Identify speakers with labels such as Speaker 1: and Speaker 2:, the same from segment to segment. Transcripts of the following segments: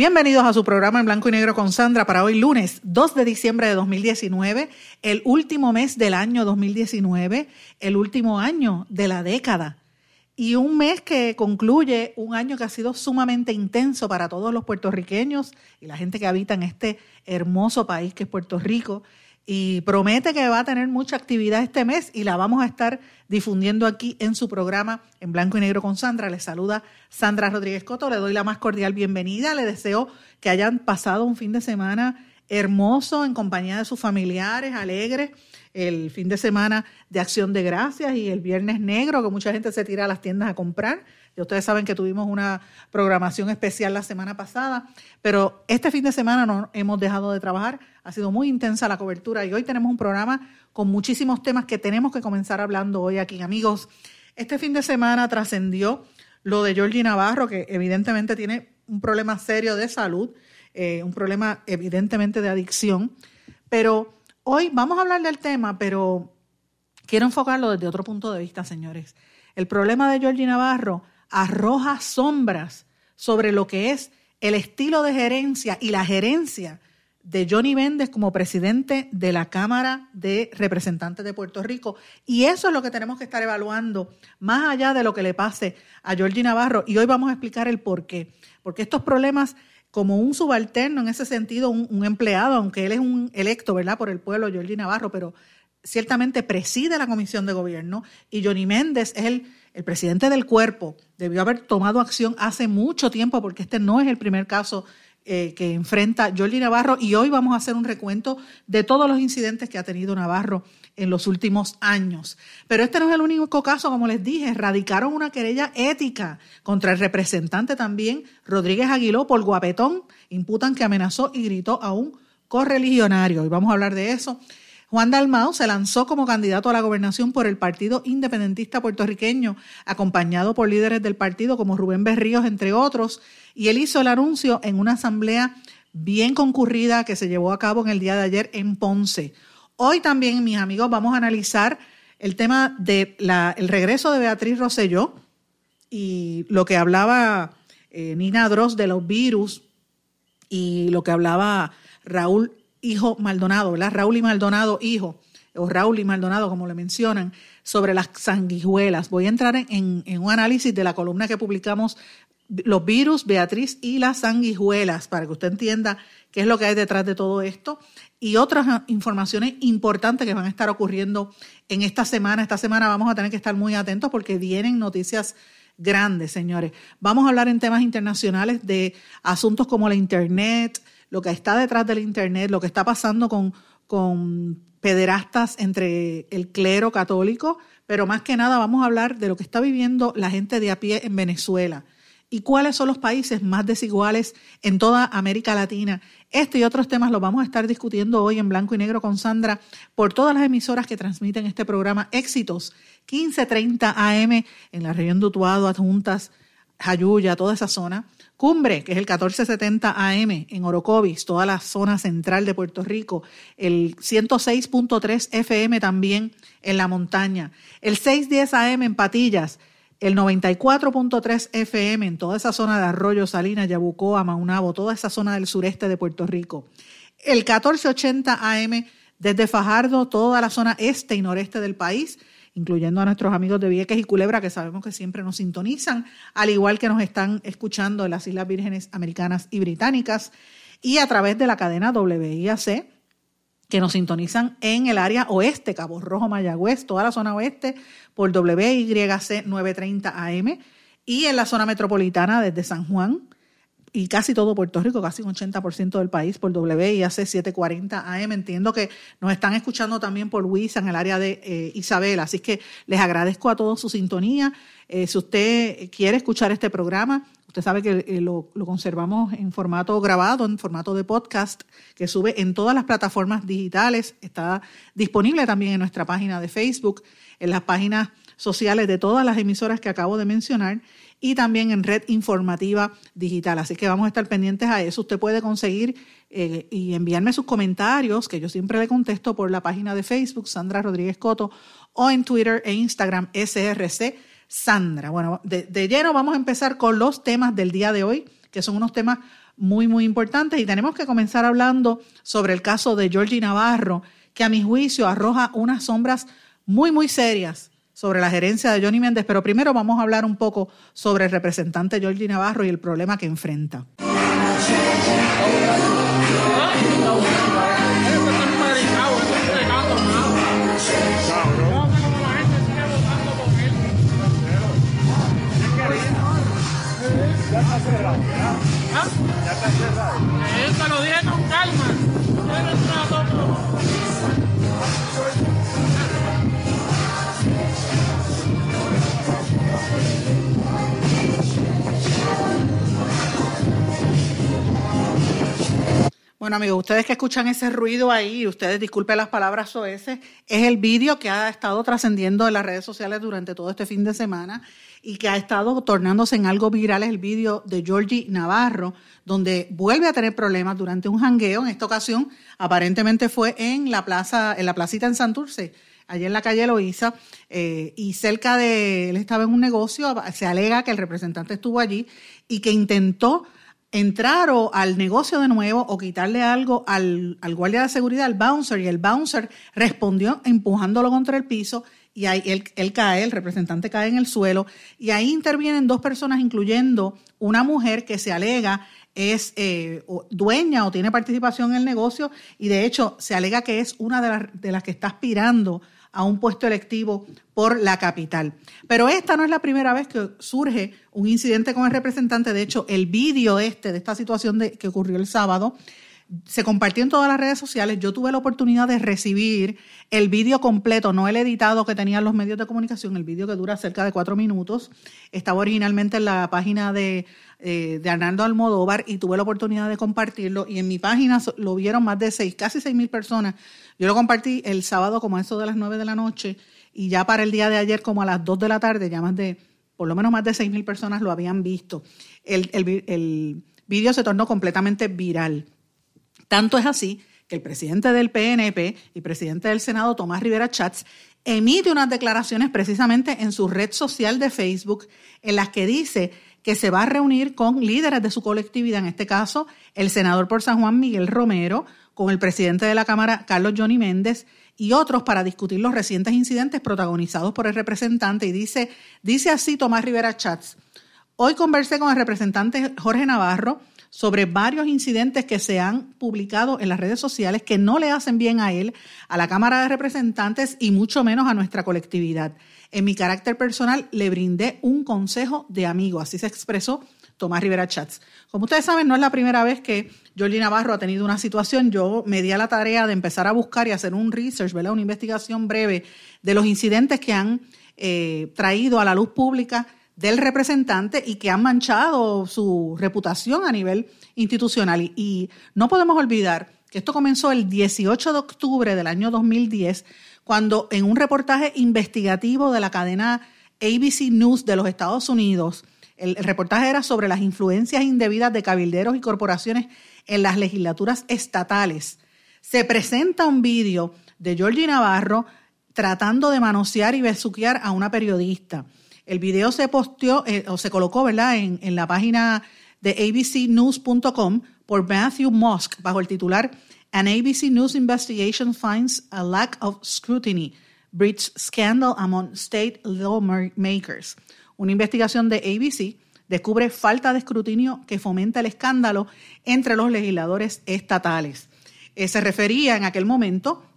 Speaker 1: Bienvenidos a su programa en blanco y negro con Sandra para hoy lunes 2 de diciembre de 2019, el último mes del año 2019, el último año de la década. Y un mes que concluye un año que ha sido sumamente intenso para todos los puertorriqueños y la gente que habita en este hermoso país que es Puerto Rico y promete que va a tener mucha actividad este mes y la vamos a estar difundiendo aquí en su programa en blanco y negro con Sandra. Le saluda Sandra Rodríguez Coto, le doy la más cordial bienvenida, le deseo que hayan pasado un fin de semana hermoso en compañía de sus familiares, alegres, el fin de semana de acción de gracias y el viernes negro, que mucha gente se tira a las tiendas a comprar. Y ustedes saben que tuvimos una programación especial la semana pasada, pero este fin de semana no hemos dejado de trabajar. Ha sido muy intensa la cobertura y hoy tenemos un programa con muchísimos temas que tenemos que comenzar hablando hoy aquí. Amigos, este fin de semana trascendió lo de Georgie Navarro, que evidentemente tiene un problema serio de salud, eh, un problema evidentemente de adicción, pero hoy vamos a hablar del tema, pero quiero enfocarlo desde otro punto de vista, señores. El problema de Georgie Navarro arroja sombras sobre lo que es el estilo de gerencia y la gerencia de Johnny Méndez como presidente de la Cámara de Representantes de Puerto Rico. Y eso es lo que tenemos que estar evaluando, más allá de lo que le pase a Georgie Navarro. Y hoy vamos a explicar el por qué. Porque estos problemas, como un subalterno, en ese sentido, un, empleado, aunque él es un electo, ¿verdad?, por el pueblo, Georgie Navarro, pero ciertamente preside la comisión de gobierno y Johnny Méndez es el el presidente del cuerpo debió haber tomado acción hace mucho tiempo porque este no es el primer caso eh, que enfrenta Jordi Navarro y hoy vamos a hacer un recuento de todos los incidentes que ha tenido Navarro en los últimos años. Pero este no es el único caso, como les dije, radicaron una querella ética contra el representante también, Rodríguez Aguiló, por guapetón, imputan que amenazó y gritó a un correligionario. Y vamos a hablar de eso. Juan Dalmau se lanzó como candidato a la gobernación por el Partido Independentista Puertorriqueño, acompañado por líderes del partido como Rubén Berríos, entre otros, y él hizo el anuncio en una asamblea bien concurrida que se llevó a cabo en el día de ayer en Ponce. Hoy también, mis amigos, vamos a analizar el tema del regreso de Beatriz Rosselló y lo que hablaba eh, Nina Dross de los virus y lo que hablaba Raúl hijo Maldonado, ¿verdad? Raúl y Maldonado, hijo, o Raúl y Maldonado, como le mencionan, sobre las sanguijuelas. Voy a entrar en, un análisis de la columna que publicamos, los virus, Beatriz y las sanguijuelas, para que usted entienda qué es lo que hay detrás de todo esto y otras informaciones importantes que van a estar ocurriendo en esta semana. Esta semana vamos a tener que estar muy atentos porque vienen noticias grandes, señores. Vamos a hablar en temas internacionales de asuntos como la Internet, lo que está detrás del Internet, lo que está pasando con, con pederastas entre el clero católico, pero más que nada vamos a hablar de lo que está viviendo la gente de a pie en Venezuela y cuáles son los países más desiguales en toda América Latina. Este y otros temas los vamos a estar discutiendo hoy en blanco y negro con Sandra por todas las emisoras que transmiten este programa Éxitos 1530 AM en la región de Utuado, Adjuntas, Jayuya, toda esa zona. Cumbre, que es el 1470 AM en Orocovis, toda la zona central de Puerto Rico. El 106.3 FM también en la montaña. El 610 AM en Patillas. El 94.3 FM en toda esa zona de Arroyo, Salinas, Yabucoa, Maunabo, toda esa zona del sureste de Puerto Rico. El 1480 AM desde Fajardo, toda la zona este y noreste del país incluyendo a nuestros amigos de Vieques y Culebra, que sabemos que siempre nos sintonizan, al igual que nos están escuchando en las Islas Vírgenes Americanas y Británicas, y a través de la cadena WIAC, que nos sintonizan en el área oeste, Cabo Rojo, Mayagüez, toda la zona oeste, por WYC 930 AM, y en la zona metropolitana desde San Juan, y casi todo Puerto Rico, casi un 80% del país por WIAC 740 AM. Entiendo que nos están escuchando también por WISA en el área de eh, Isabel, así que les agradezco a todos su sintonía. Eh, si usted quiere escuchar este programa, usted sabe que eh, lo, lo, conservamos en formato grabado, en formato de podcast, que sube en todas las plataformas digitales. Está disponible también en nuestra página de Facebook, en las páginas sociales de todas las emisoras que acabo de mencionar y también en red informativa digital. Así que vamos a estar pendientes a eso. Usted puede conseguir eh, y enviarme sus comentarios, que yo siempre le contesto por la página de Facebook, Sandra Rodríguez Coto, o en Twitter e Instagram, SRC Sandra. Bueno, de, de lleno vamos a empezar con los temas del día de hoy, que son unos temas muy, muy importantes. Y tenemos que comenzar hablando sobre el caso de Georgie Navarro, que a mi juicio arroja unas sombras muy, muy serias sobre la gerencia de Johnny Méndez, pero primero vamos a hablar un poco sobre el representante Georgie Navarro y el problema que enfrenta. Bueno, amigos, ustedes que escuchan ese ruido ahí, ustedes disculpen las palabras ese es el vídeo que ha estado trascendiendo en las redes sociales durante todo este fin de semana y que ha estado tornándose en algo viral, es el vídeo de Georgie Navarro, donde vuelve a tener problemas durante un jangueo. En esta ocasión, aparentemente fue en la plaza, en la placita en Santurce, allí en la calle Loíza, eh, y cerca de él estaba en un negocio, se alega que el representante estuvo allí y que intentó entrar o al negocio de nuevo o quitarle algo al, guardia de seguridad, al bouncer, y el bouncer respondió empujándolo contra el piso y ahí él, él, cae, el representante cae en el suelo y ahí intervienen dos personas, incluyendo una mujer que se alega es eh, dueña o tiene participación en el negocio y de hecho se alega que es una de las, de las que está aspirando a un puesto electivo por la capital. Pero esta no es la primera vez que surge un incidente con el representante. De hecho, el vídeo este de esta situación de, que ocurrió el sábado se compartió en todas las redes sociales. Yo tuve la oportunidad de recibir el vídeo completo, no el editado que tenían los medios de comunicación, el vídeo que dura cerca de cuatro minutos. Estaba originalmente en la página de, eh, de Arnaldo Almodóvar y tuve la oportunidad de compartirlo. Y en mi página lo vieron más de seis, casi seis mil personas. Yo lo compartí el sábado como a eso de las nueve de la noche y ya para el día de ayer como a las dos de la tarde, ya más de, por lo menos más de seis mil personas lo habían visto. El, el, el vídeo se tornó completamente viral. Tanto es así que el presidente del PNP y presidente del Senado, Tomás Rivera Chats, emite unas declaraciones precisamente en su red social de Facebook en las que dice que se va a reunir con líderes de su colectividad, en este caso el senador por San Juan Miguel Romero, con el presidente de la Cámara Carlos Johnny Méndez y otros para discutir los recientes incidentes protagonizados por el representante. Y dice, dice así Tomás Rivera Chats, hoy conversé con el representante Jorge Navarro sobre varios incidentes que se han publicado en las redes sociales que no le hacen bien a él, a la Cámara de Representantes y mucho menos a nuestra colectividad. En mi carácter personal le brindé un consejo de amigo, así se expresó Tomás Rivera Chats. Como ustedes saben, no es la primera vez que Jordi Navarro ha tenido una situación. Yo me di a la tarea de empezar a buscar y hacer un research, ¿verdad? una investigación breve de los incidentes que han eh, traído a la luz pública del representante y que han manchado su reputación a nivel institucional. Y, no podemos olvidar que esto comenzó el 18 de octubre del año 2010, cuando en un reportaje investigativo de la cadena ABC News de los Estados Unidos, el, reportaje era sobre las influencias indebidas de cabilderos y corporaciones en las legislaturas estatales. Se presenta un vídeo de Georgie Navarro tratando de manosear y besuquear a una periodista. El video se posteó eh, o se colocó, ¿verdad?, en, la página de abcnews.com por Matthew Musk bajo el titular An ABC News investigation finds a lack of scrutiny, breach scandal among state lawmakers. Una investigación de ABC descubre falta de escrutinio que fomenta el escándalo entre los legisladores estatales. Eh, se refería en aquel momento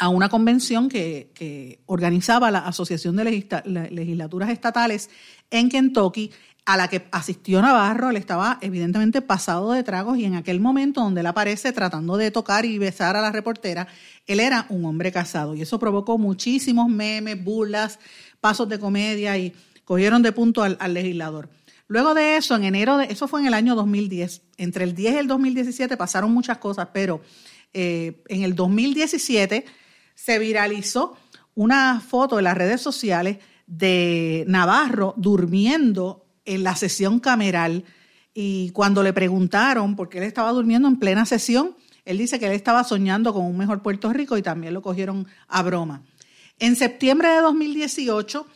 Speaker 1: a una convención que, organizaba la Asociación de Legislaturas Estatales en Kentucky, a la que asistió Navarro. Él estaba evidentemente pasado de tragos y en aquel momento donde él aparece tratando de tocar y besar a la reportera, él era un hombre casado y eso provocó muchísimos memes, burlas, pasos de comedia y cogieron de punto al, legislador. Luego de eso, en enero, de, eso fue en el año 2010, entre el 10 y el 2017 pasaron muchas cosas, pero eh, en el 2017 se viralizó una foto en las redes sociales de Navarro durmiendo en la sesión cameral y cuando le preguntaron por qué él estaba durmiendo en plena sesión, él dice que él estaba soñando con un mejor Puerto Rico y también lo cogieron a broma. En septiembre de 2018,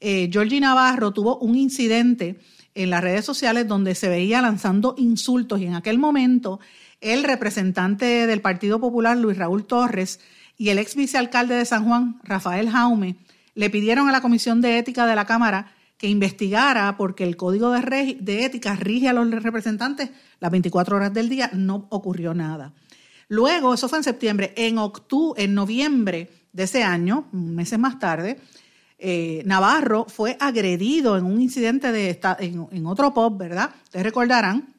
Speaker 1: eh, Georgie Navarro tuvo un incidente en las redes sociales donde se veía lanzando insultos y en aquel momento el representante del Partido Popular, Luis Raúl Torres, y el ex vicealcalde de San Juan, Rafael Jaume, le pidieron a la Comisión de Ética de la Cámara que investigara porque el código de, ética rige a los representantes las 24 horas del día, no ocurrió nada. Luego, eso fue en septiembre, en octubre, en noviembre de ese año, meses más tarde, eh, Navarro fue agredido en un incidente de en, en otro pub, ¿verdad? Ustedes recordarán,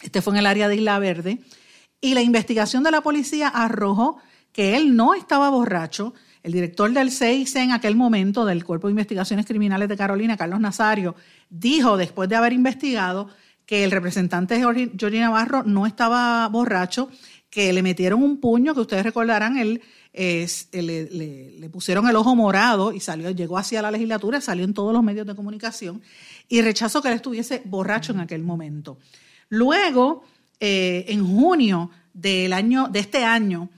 Speaker 1: este fue en el área de Isla Verde, y la investigación de la policía arrojó que él no estaba borracho. El director del CIC en aquel momento, del Cuerpo de Investigaciones Criminales de Carolina, Carlos Nazario, dijo, después de haber investigado, que el representante Jorge Navarro no estaba borracho, que le metieron un puño, que ustedes recordarán, él le, pusieron el ojo morado y salió, llegó hacia la legislatura, salió en todos los medios de comunicación y rechazó que él estuviese borracho en aquel momento. Luego, eh, en junio del año, de este año,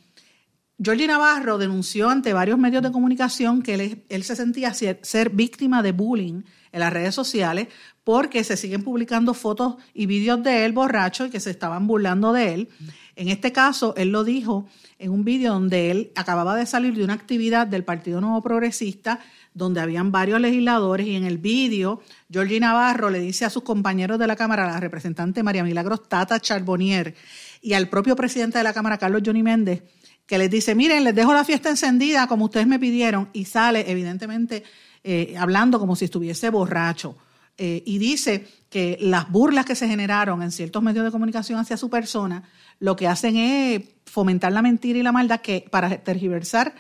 Speaker 1: Georgie Navarro denunció ante varios medios de comunicación que él, se sentía ser, víctima de bullying en las redes sociales porque se siguen publicando fotos y vídeos de él borracho y que se estaban burlando de él. En este caso, él lo dijo en un vídeo donde él acababa de salir de una actividad del Partido Nuevo Progresista donde habían varios legisladores y en el vídeo Georgie Navarro le dice a sus compañeros de la Cámara, la representante María Milagros Tata Charbonnier y al propio presidente de la Cámara, Carlos Johnny Méndez, que les dice, miren, les dejo la fiesta encendida como ustedes me pidieron, y sale evidentemente eh, hablando como si estuviese borracho. Eh, y dice que las burlas que se generaron en ciertos medios de comunicación hacia su persona, lo que hacen es fomentar la mentira y la maldad que para tergiversar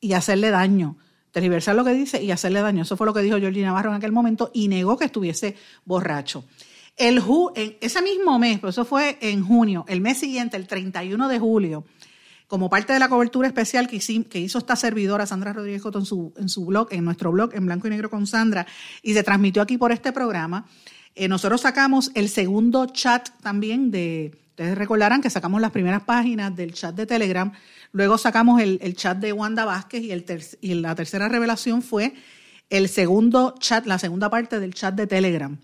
Speaker 1: y hacerle daño. Tergiversar lo que dice y hacerle daño. Eso fue lo que dijo Georgina Navarro en aquel momento y negó que estuviese borracho. El en ese mismo mes, pues eso fue en junio, el mes siguiente, el 31 de julio, como parte de la cobertura especial que, hizo esta servidora, Sandra Rodríguez Coto, en su, blog, en nuestro blog, en blanco y negro con Sandra, y se transmitió aquí por este programa, eh, nosotros sacamos el segundo chat también de, ustedes recordarán que sacamos las primeras páginas del chat de Telegram, luego sacamos el, chat de Wanda Vázquez y la tercera revelación fue el segundo chat, la segunda parte del chat de Telegram.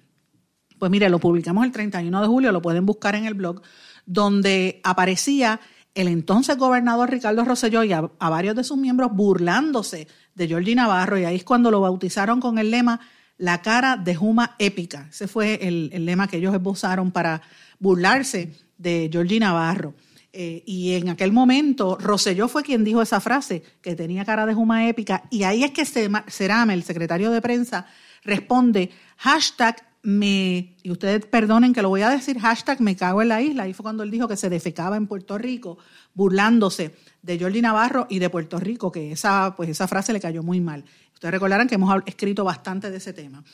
Speaker 1: Pues mire, lo publicamos el 31 de julio, lo pueden buscar en el blog, donde aparecía el entonces gobernador Ricardo Rosselló y a, varios de sus miembros burlándose de Georgie Navarro y ahí es cuando lo bautizaron con el lema La cara de Juma épica. Ese fue el, lema que ellos esbozaron para burlarse de Georgie Navarro. Eh, y en aquel momento Rosselló fue quien dijo esa frase, que tenía cara de Juma épica, y ahí es que Cerame, el secretario de prensa, responde hashtag me, y ustedes perdonen que lo voy a decir, hashtag me cago en la isla. Ahí fue cuando él dijo que se defecaba en Puerto Rico, burlándose de Jordi Navarro y de Puerto Rico, que esa, pues esa frase le cayó muy mal. Ustedes recordarán que hemos escrito bastante de ese tema.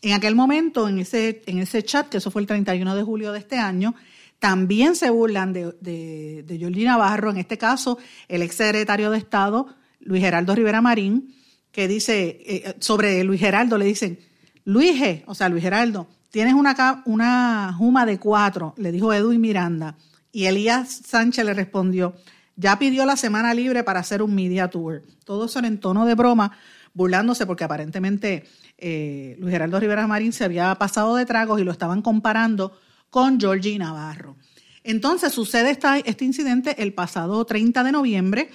Speaker 1: En aquel momento, en ese, en ese chat, que eso fue el 31 de julio de este año, también se burlan de, Jordi Navarro, en este caso, el ex secretario de Estado, Luis Geraldo Rivera Marín, que dice, eh, sobre Luis Geraldo le dicen, Luis o sea, Luis Geraldo, tienes una, una juma de cuatro, le dijo Edwin Miranda. Y Elías Sánchez le respondió, ya pidió la semana libre para hacer un media tour. Todo eso en tono de broma, burlándose porque aparentemente eh, Luis Geraldo Rivera Marín se había pasado de tragos y lo estaban comparando con Georgie Navarro. Entonces sucede este incidente el pasado 30 de noviembre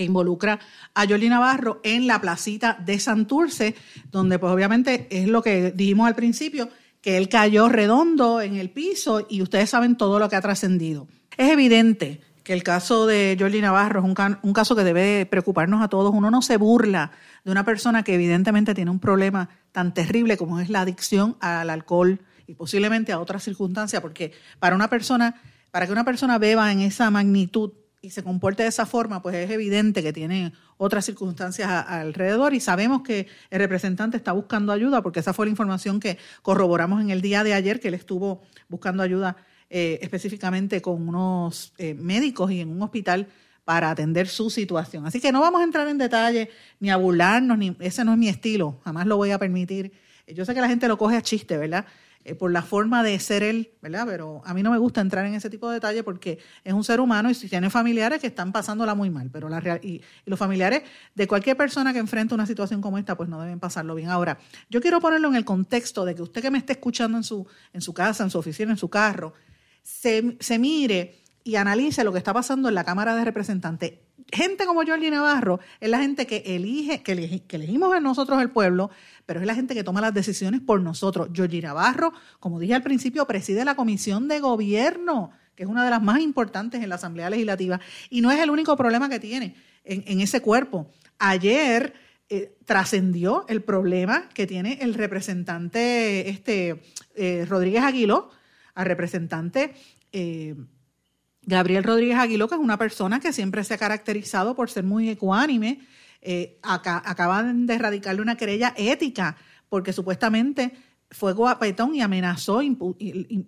Speaker 1: que involucra a Yoli Navarro en la placita de Santurce, donde pues obviamente es lo que dijimos al principio, que él cayó redondo en el piso y ustedes saben todo lo que ha trascendido. Es evidente que el caso de Georgie Navarro es un, un, caso que debe preocuparnos a todos. Uno no se burla de una persona que evidentemente tiene un problema tan terrible como es la adicción al alcohol y posiblemente a otras circunstancias, porque para una persona, para que una persona beba en esa magnitud y se comporte de esa forma, pues es evidente que tiene otras circunstancias alrededor y sabemos que el representante está buscando ayuda, porque esa fue la información que corroboramos en el día de ayer, que él estuvo buscando ayuda eh, específicamente con unos eh, médicos y en un hospital para atender su situación. Así que no vamos a entrar en detalle ni a burlarnos, ni ese no es mi estilo, jamás lo voy a permitir. Yo sé que la gente lo coge a chiste, ¿verdad? Eh, por la forma de ser él, ¿verdad? Pero a mí no me gusta entrar en ese tipo de detalle porque es un ser humano y si tiene familiares que están pasándola muy mal, pero la y, los familiares de cualquier persona que enfrenta una situación como esta, pues no deben pasarlo bien. Ahora, yo quiero ponerlo en el contexto de que usted que me esté escuchando en su, en su casa, en su oficina, en su carro, se, se mire y analice lo que está pasando en la Cámara de Representantes gente como Jordi Navarro es la gente que elige, que, elegimos nosotros el pueblo, pero es la gente que toma las decisiones por nosotros. Jordi Navarro, como dije al principio, preside la Comisión de Gobierno, que es una de las más importantes en la Asamblea Legislativa, y no es el único problema que tiene en, ese cuerpo. Ayer eh, trascendió el problema que tiene el representante este, eh, Rodríguez Aguiló, al representante... Eh, Gabriel Rodríguez Aguiló, que es una persona que siempre se ha caracterizado por ser muy ecuánime, eh, acaban de erradicarle una querella ética porque supuestamente fue guapetón y amenazó,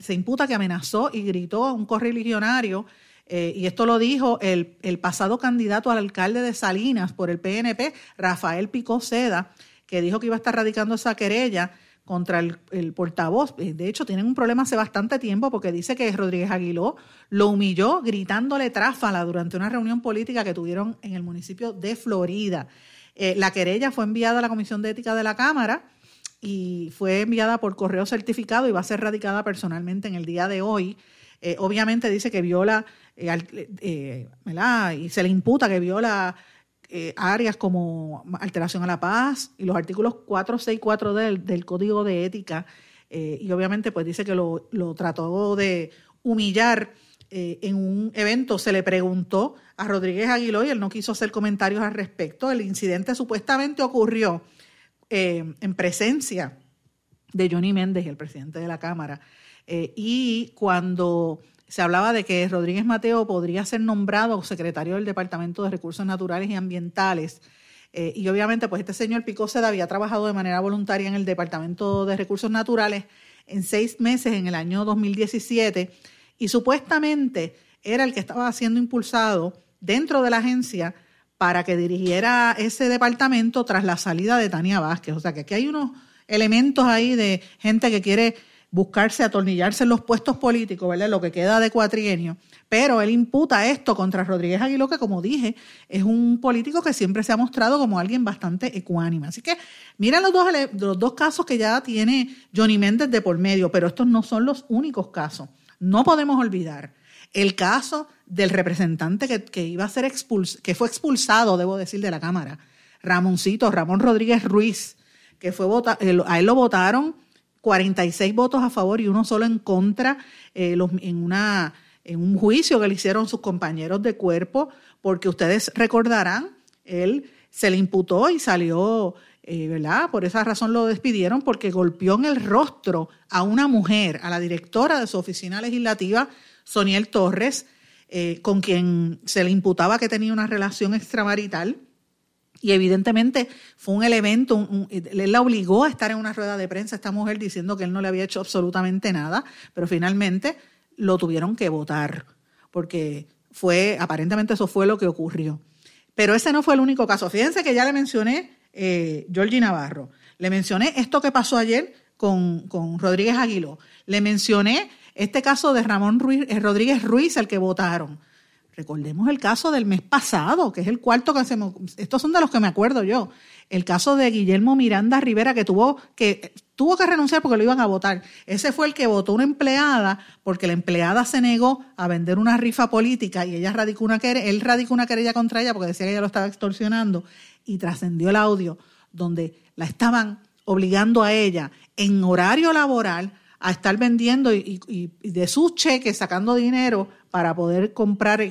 Speaker 1: se imputa que amenazó y gritó a un correligionario, eh, y esto lo dijo el, el, pasado candidato al alcalde de Salinas por el PNP, Rafael Picó Seda, que dijo que iba a estar radicando esa querella contra el, portavoz. Eh, de hecho, tienen un problema hace bastante tiempo porque dice que Rodríguez Aguiló lo humilló gritándole tráfala durante una reunión política que tuvieron en el municipio de Florida. Eh, la querella fue enviada a la Comisión de Ética de la Cámara y fue enviada por correo certificado y va a ser radicada personalmente en el día de hoy. Eh, obviamente dice que viola, y se le imputa que viola eh, áreas como alteración a la paz y los artículos 464 del, del Código de Ética. Eh, y obviamente pues dice que lo, trató de humillar eh, en un evento. Se le preguntó a Rodríguez Aguiló y él no quiso hacer comentarios al respecto. El incidente supuestamente ocurrió en presencia de Johnny Méndez, el presidente de la Cámara. y cuando se hablaba de que Rodríguez Mateo podría ser nombrado secretario del Departamento de Recursos Naturales y Ambientales. Eh, y obviamente, pues este señor Picoseda había trabajado de manera voluntaria en el Departamento de Recursos Naturales en seis meses en el año 2017 y supuestamente era el que estaba siendo impulsado dentro de la agencia para que dirigiera ese departamento tras la salida de Tania Vázquez. O sea que aquí hay unos elementos ahí de gente que quiere buscarse, atornillarse en los puestos políticos, ¿verdad? Lo que queda de cuatrienio. Pero él imputa esto contra Rodríguez Aguiló, que como dije, es un político que siempre se ha mostrado como alguien bastante ecuánime. Así que mira los dos, los dos casos que ya tiene Johnny Méndez de por medio, pero estos no son los únicos casos. No podemos olvidar el caso del representante que, iba a ser expulsado, que fue expulsado, debo decir, de la Cámara, Ramoncito, Ramón Rodríguez Ruiz, que fue a él lo votaron 46 votos a favor y uno solo en contra eh, en, una, en un juicio que le hicieron sus compañeros de cuerpo, porque ustedes recordarán, él se le imputó y salió, eh, ¿verdad? Por esa razón lo despidieron porque golpeó en el rostro a una mujer, a la directora de su oficina legislativa, Soniel Torres, eh, con quien se le imputaba que tenía una relación extramarital y evidentemente fue un elemento, él la obligó a estar en una rueda de prensa, esta mujer diciendo que él no le había hecho absolutamente nada, pero finalmente lo tuvieron que votar, porque fue, aparentemente eso fue lo que ocurrió. Pero ese no fue el único caso. Fíjense que ya le mencioné eh, Georgie Navarro, le mencioné esto que pasó ayer con, con Rodríguez Aguiló, le mencioné este caso de Ramón Ruiz, eh, Rodríguez Ruiz, el que votaron. Recordemos el caso del mes pasado, que es el cuarto que hacemos. Estos son de los que me acuerdo yo. El caso de Guillermo Miranda Rivera, que tuvo que, tuvo que renunciar porque lo iban a votar. Ese fue el que votó una empleada porque la empleada se negó a vender una rifa política y ella radicó una querella, él radicó una querella contra ella porque decía que ella lo estaba extorsionando y trascendió el audio donde la estaban obligando a ella en horario laboral a estar vendiendo y, de sus cheques sacando dinero para poder comprar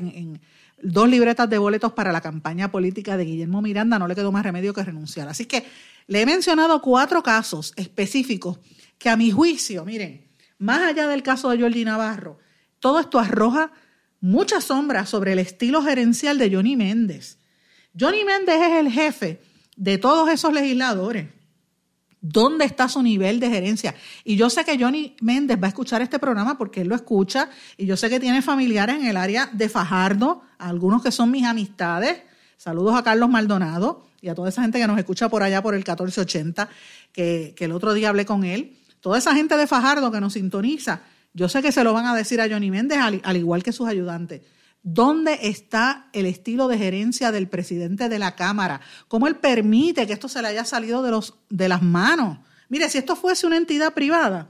Speaker 1: dos libretas de boletos para la campaña política de Guillermo Miranda, no le quedó más remedio que renunciar. Así que le he mencionado cuatro casos específicos que a mi juicio, miren, más allá del caso de Jordi Navarro, todo esto arroja mucha sombra sobre el estilo gerencial de Johnny Méndez. Johnny Méndez es el jefe de todos esos legisladores. ¿Dónde está su nivel de gerencia? Y yo sé que Johnny Méndez va a escuchar este programa porque él lo escucha y yo sé que tiene familiares en el área de Fajardo, algunos que son mis amistades. Saludos a Carlos Maldonado y a toda esa gente que nos escucha por allá por el 1480, que, que el otro día hablé con él. Toda esa gente de Fajardo que nos sintoniza, yo sé que se lo van a decir a Johnny Méndez al igual que sus ayudantes. ¿Dónde está el estilo de gerencia del presidente de la Cámara? ¿Cómo él permite que esto se le haya salido de, los, de las manos? Mire, si esto fuese una entidad privada,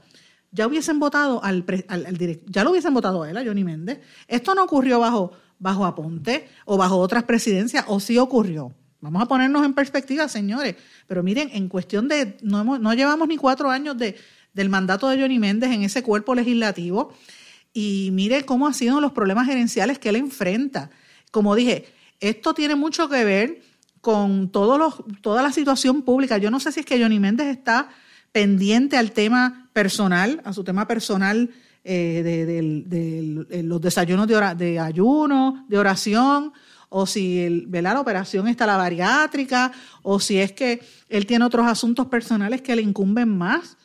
Speaker 1: ya hubiesen votado al, al, ya lo hubiesen votado a él, a Johnny Méndez. Esto no ocurrió bajo, bajo Aponte o bajo otras presidencias, o sí ocurrió. Vamos a ponernos en perspectiva, señores. Pero miren, en cuestión de, no, no llevamos ni cuatro años de, del mandato de Johnny Méndez en ese cuerpo legislativo y mire cómo han sido los problemas gerenciales que él enfrenta. Como dije, esto tiene mucho que ver con todos los, toda la situación pública. Yo no sé si es que Johnny Méndez está pendiente al tema personal, a su tema personal eh, de, los desayunos de, de, ayuno, de oración, o si el, la operación está la bariátrica, o si es que él tiene otros asuntos personales que le incumben más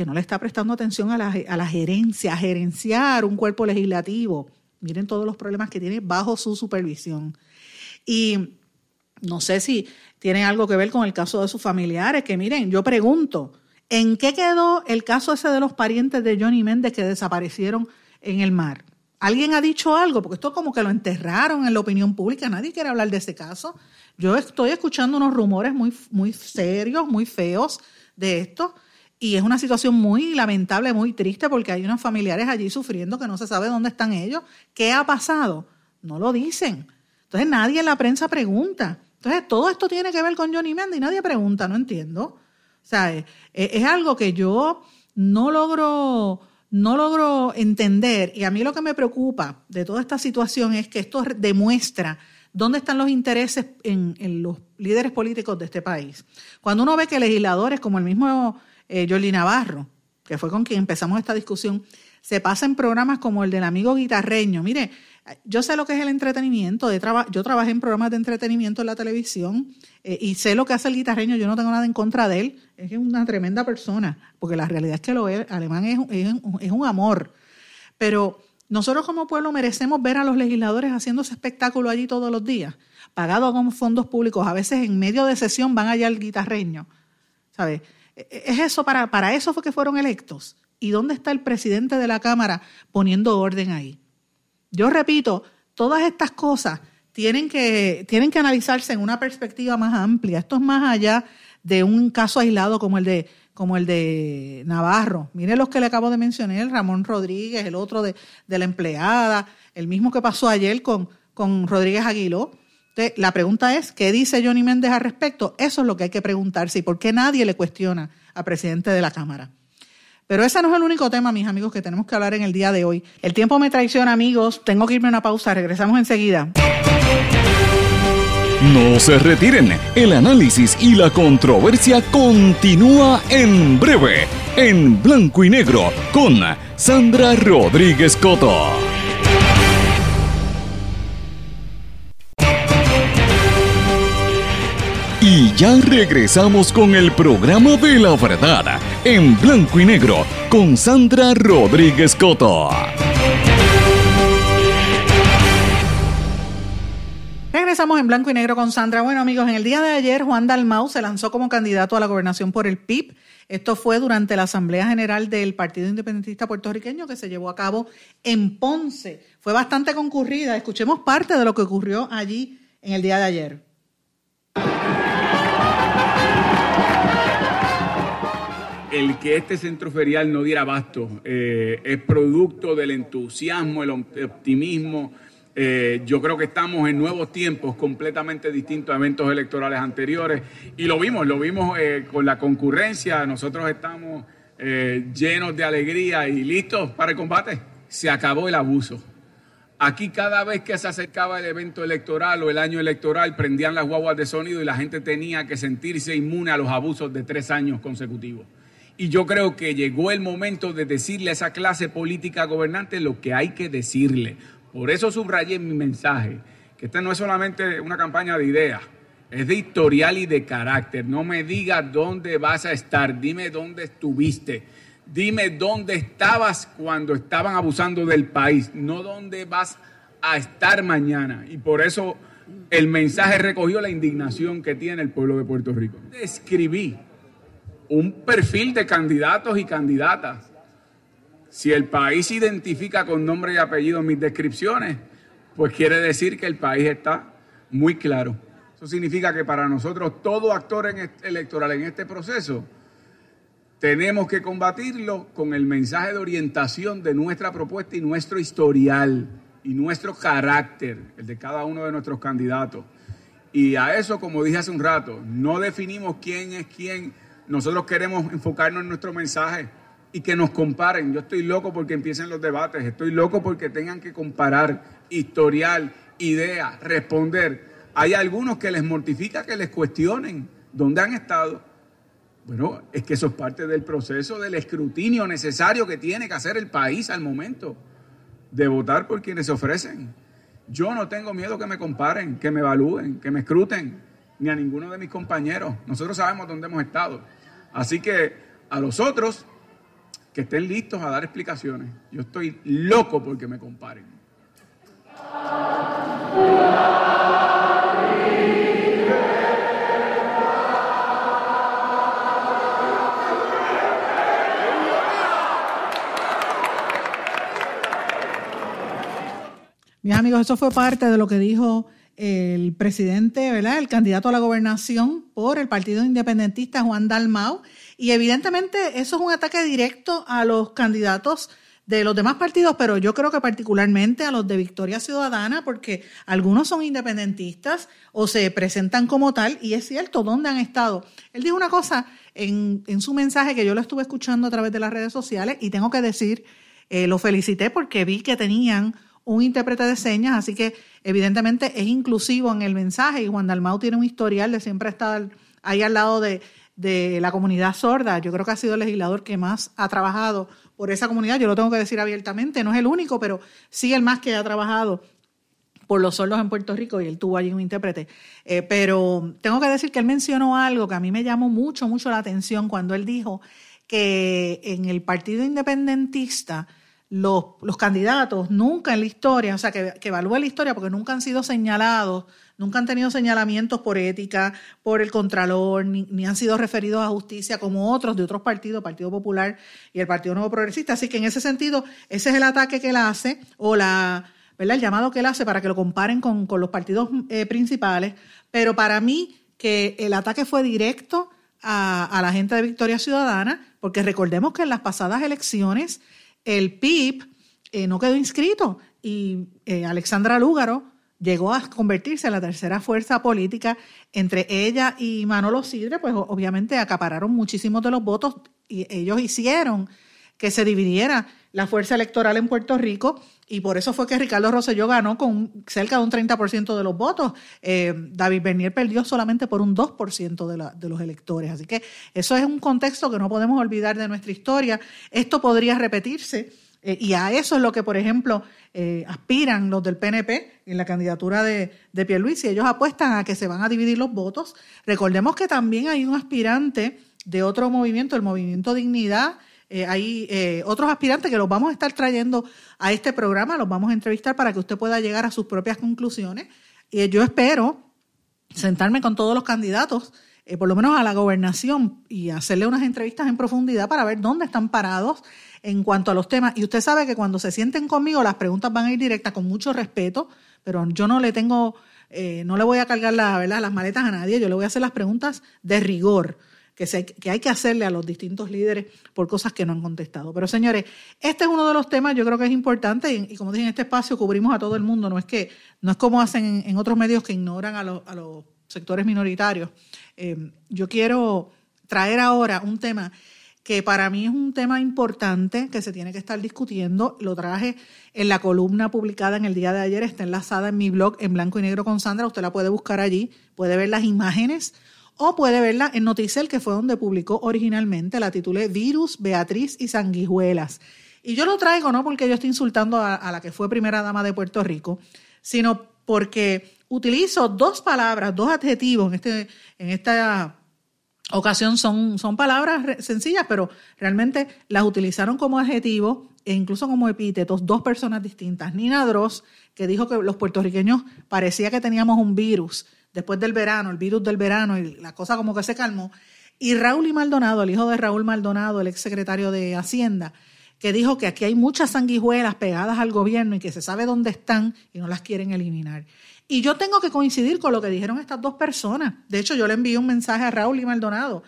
Speaker 1: que no le está prestando atención a la, a la gerencia, a gerenciar un cuerpo legislativo. Miren todos los problemas que tiene bajo su supervisión. Y no sé si tiene algo que ver con el caso de sus familiares, que miren, yo pregunto, ¿en qué quedó el caso ese de los parientes de Johnny Méndez que desaparecieron en el mar? ¿Alguien ha dicho algo? Porque esto como que lo enterraron en la opinión pública, nadie quiere hablar de ese caso. Yo estoy escuchando unos rumores muy, muy serios, muy feos de esto. Y es una situación muy lamentable, muy triste, porque hay unos familiares allí sufriendo que no se sabe dónde están ellos. ¿Qué ha pasado? No lo dicen. Entonces nadie en la prensa pregunta. Entonces todo esto tiene que ver con Johnny Mendy nadie pregunta, no entiendo. O sea, es, es algo que yo no logro, no logro entender. Y a mí lo que me preocupa de toda esta situación es que esto demuestra dónde están los intereses en, en, los líderes políticos de este país. Cuando uno ve que legisladores como el mismo eh, Navarro, que fue con quien empezamos esta discusión, se pasa en programas como el del amigo guitarreño. Mire, yo sé lo que es el entretenimiento, de yo trabajé en programas de entretenimiento en la televisión eh, y sé lo que hace el guitarreño, yo no tengo nada en contra de él, es una tremenda persona, porque la realidad es que lo es, alemán es, es un amor. Pero nosotros como pueblo merecemos ver a los legisladores haciendo ese espectáculo allí todos los días, pagado con fondos públicos, a veces en medio de sesión van allá al guitarreño, ¿sabes? ¿Es eso para, para eso fue que fueron electos? ¿Y dónde está el presidente de la Cámara poniendo orden ahí? Yo repito, todas estas cosas tienen que, tienen que analizarse en una perspectiva más amplia. Esto es más allá de un caso aislado como el de, como el de Navarro. Miren los que le acabo de mencionar, Ramón Rodríguez, el otro de, de la empleada, el mismo que pasó ayer con, con Rodríguez Aguiló la pregunta es, ¿qué dice Johnny Méndez al respecto? Eso es lo que hay que preguntarse y por qué nadie le cuestiona al presidente de la Cámara. Pero ese no es el único tema, mis amigos, que tenemos que hablar en el día de hoy. El tiempo me traiciona, amigos. Tengo que irme a una pausa. Regresamos enseguida.
Speaker 2: No se retiren. El análisis y la controversia continúa en breve, en blanco y negro, con Sandra Rodríguez Coto. Y ya regresamos con el programa de la verdad, en blanco y negro, con Sandra Rodríguez Coto.
Speaker 1: Regresamos en blanco y negro con Sandra. Bueno amigos, en el día de ayer Juan Dalmau se lanzó como candidato a la gobernación por el PIB. Esto fue durante la Asamblea General del Partido Independentista Puertorriqueño que se llevó a cabo en Ponce. Fue bastante concurrida. Escuchemos parte de lo que ocurrió allí en el día de ayer.
Speaker 3: El que este centro ferial no diera abasto eh, es producto del entusiasmo, el optimismo. Eh, yo creo que estamos en nuevos tiempos completamente distintos a eventos electorales anteriores y lo vimos, lo vimos eh, con la concurrencia. Nosotros estamos llenos de alegría y listos para el combate. Se acabó el abuso. Aquí cada vez que se acercaba el evento electoral o el año electoral prendían las guaguas de sonido y la gente tenía que sentirse inmune a los abusos de tres años consecutivos. Y yo creo que llegó el momento de decirle a esa clase política gobernante lo que hay que decirle. Por eso subrayé mi mensaje que esta no es solamente una campaña de ideas, es de historial y de carácter. No me digas dónde vas a estar, dime dónde estuviste Dime dónde estabas cuando estaban abusando del país, no dónde vas a estar mañana. Y por eso el mensaje recogió la indignación que tiene el pueblo de Puerto Rico. Escribí un perfil de candidatos y candidatas. Si el país identifica con nombre y apellido mis descripciones, pues quiere decir que el país está muy claro. Eso significa que para nosotros todo actor electoral en este proceso tenemos que combatirlo con el mensaje de orientación de nuestra propuesta y nuestro historial y nuestro carácter, el de cada uno de nuestros candidatos. Y a eso, como dije hace un rato, no definimos quién es quién. Nosotros queremos enfocarnos en nuestro mensaje y que nos comparen. Yo estoy loco porque empiecen los debates, estoy loco porque tengan que comparar historial, idea, responder. Hay algunos que les mortifica que les cuestionen dónde han estado bueno, es que eso es parte del proceso del escrutinio necesario que tiene que hacer el país al momento de votar por quienes se ofrecen. Yo no tengo miedo que me comparen, que me evalúen, que me escruten, ni a ninguno de mis compañeros. Nosotros sabemos dónde hemos estado. Así que a los otros que estén listos a dar explicaciones. Yo estoy loco porque me comparen.
Speaker 1: Mis amigos, eso fue parte de lo que dijo el presidente, ¿verdad? El candidato a la gobernación por el Partido Independentista, Juan Dalmau. Y evidentemente eso es un ataque directo a los candidatos de los demás partidos, pero yo creo que particularmente a los de Victoria Ciudadana, porque algunos son independentistas o se presentan como tal, y es cierto, ¿dónde han estado? Él dijo una cosa en, en su mensaje que yo lo estuve escuchando a través de las redes sociales y tengo que decir, eh, lo felicité porque vi que tenían un intérprete de señas, así que evidentemente es inclusivo en el mensaje y Juan Dalmau tiene un historial de siempre estar ahí al lado de, la comunidad sorda. Yo creo que ha sido el legislador que más ha trabajado por esa comunidad. Yo lo tengo que decir abiertamente, no es el único, pero sí el más que ha trabajado por los sordos en Puerto Rico y él tuvo allí un intérprete. Eh, pero tengo que decir que él mencionó algo que a mí me llamó mucho, mucho la atención cuando él dijo que en el Partido Independentista los, los, candidatos nunca en la historia, o sea, que, que evalúe la historia porque nunca han sido señalados, nunca han tenido señalamientos por ética, por el Contralor, ni, han sido referidos a justicia como otros de otros partidos, Partido Popular y el Partido Nuevo Progresista. Así que en ese sentido, ese es el ataque que él hace o la, ¿verdad? el llamado que él hace para que lo comparen con, con los partidos eh, principales. Pero para mí, que el ataque fue directo a, a la gente de Victoria Ciudadana, porque recordemos que en las pasadas elecciones, el PIB eh, no quedó inscrito y eh, Alexandra Lúgaro llegó a convertirse en la tercera fuerza política. Entre ella y Manolo Sidre, pues obviamente acapararon muchísimos de los votos y ellos hicieron que se dividiera la fuerza electoral en Puerto Rico y por eso fue que Ricardo Rosselló ganó con cerca de un 30% de los votos. Eh, David Bernier perdió solamente por un 2% de, de los electores. Así que eso es un contexto que no podemos olvidar de nuestra historia. Esto podría repetirse. Eh, y a eso es lo que, por ejemplo, eh, aspiran los del PNP en la candidatura de, de Pierluisi. Ellos apuestan a que se van a dividir los votos. Recordemos que también hay un aspirante de otro movimiento, el Movimiento Dignidad, eh, hay eh, otros aspirantes que los vamos a estar trayendo a este programa, los vamos a entrevistar para que usted pueda llegar a sus propias conclusiones. Y yo espero sentarme con todos los candidatos, eh, por lo menos a la gobernación, y hacerle unas entrevistas en profundidad para ver dónde están parados en cuanto a los temas. Y usted sabe que cuando se sienten conmigo, las preguntas van a ir directas con mucho respeto, pero yo no le tengo, no le voy a cargar la, ¿verdad? las maletas a nadie, yo le voy a hacer las preguntas de rigor que, hay que hacerle a los distintos líderes por cosas que no han contestado. Pero señores, este es uno de los temas, yo creo que es importante y, como dije en este espacio cubrimos a todo el mundo, no es que no es como hacen en, otros medios que ignoran a, los sectores minoritarios. Eh, yo quiero traer ahora un tema que para mí es un tema importante que se tiene que estar discutiendo. Lo traje en la columna publicada en el día de ayer, está enlazada en mi blog en blanco y negro con Sandra, usted la puede buscar allí, puede ver las imágenes o puede verla en Noticel, que fue donde publicó originalmente, la titulé Virus, Beatriz y Sanguijuelas. Y yo lo traigo no porque yo esté insultando a, la que fue primera dama de Puerto Rico, sino porque utilizo dos palabras, dos adjetivos en, este, en esta ocasión son, son palabras sencillas, pero realmente las utilizaron como adjetivo e incluso como epítetos dos personas distintas. Nina Dross, que dijo que los puertorriqueños parecía que teníamos un virus después del verano, el virus del verano, y la cosa como que se calmó. Y Raúl y Maldonado, el hijo de Raúl Maldonado, el ex secretario de Hacienda, que dijo que aquí hay muchas sanguijuelas pegadas al gobierno y que se sabe dónde están y no las quieren eliminar. Y yo tengo que coincidir con lo que dijeron estas dos personas. De hecho, yo le envié un mensaje a Raúl y Maldonado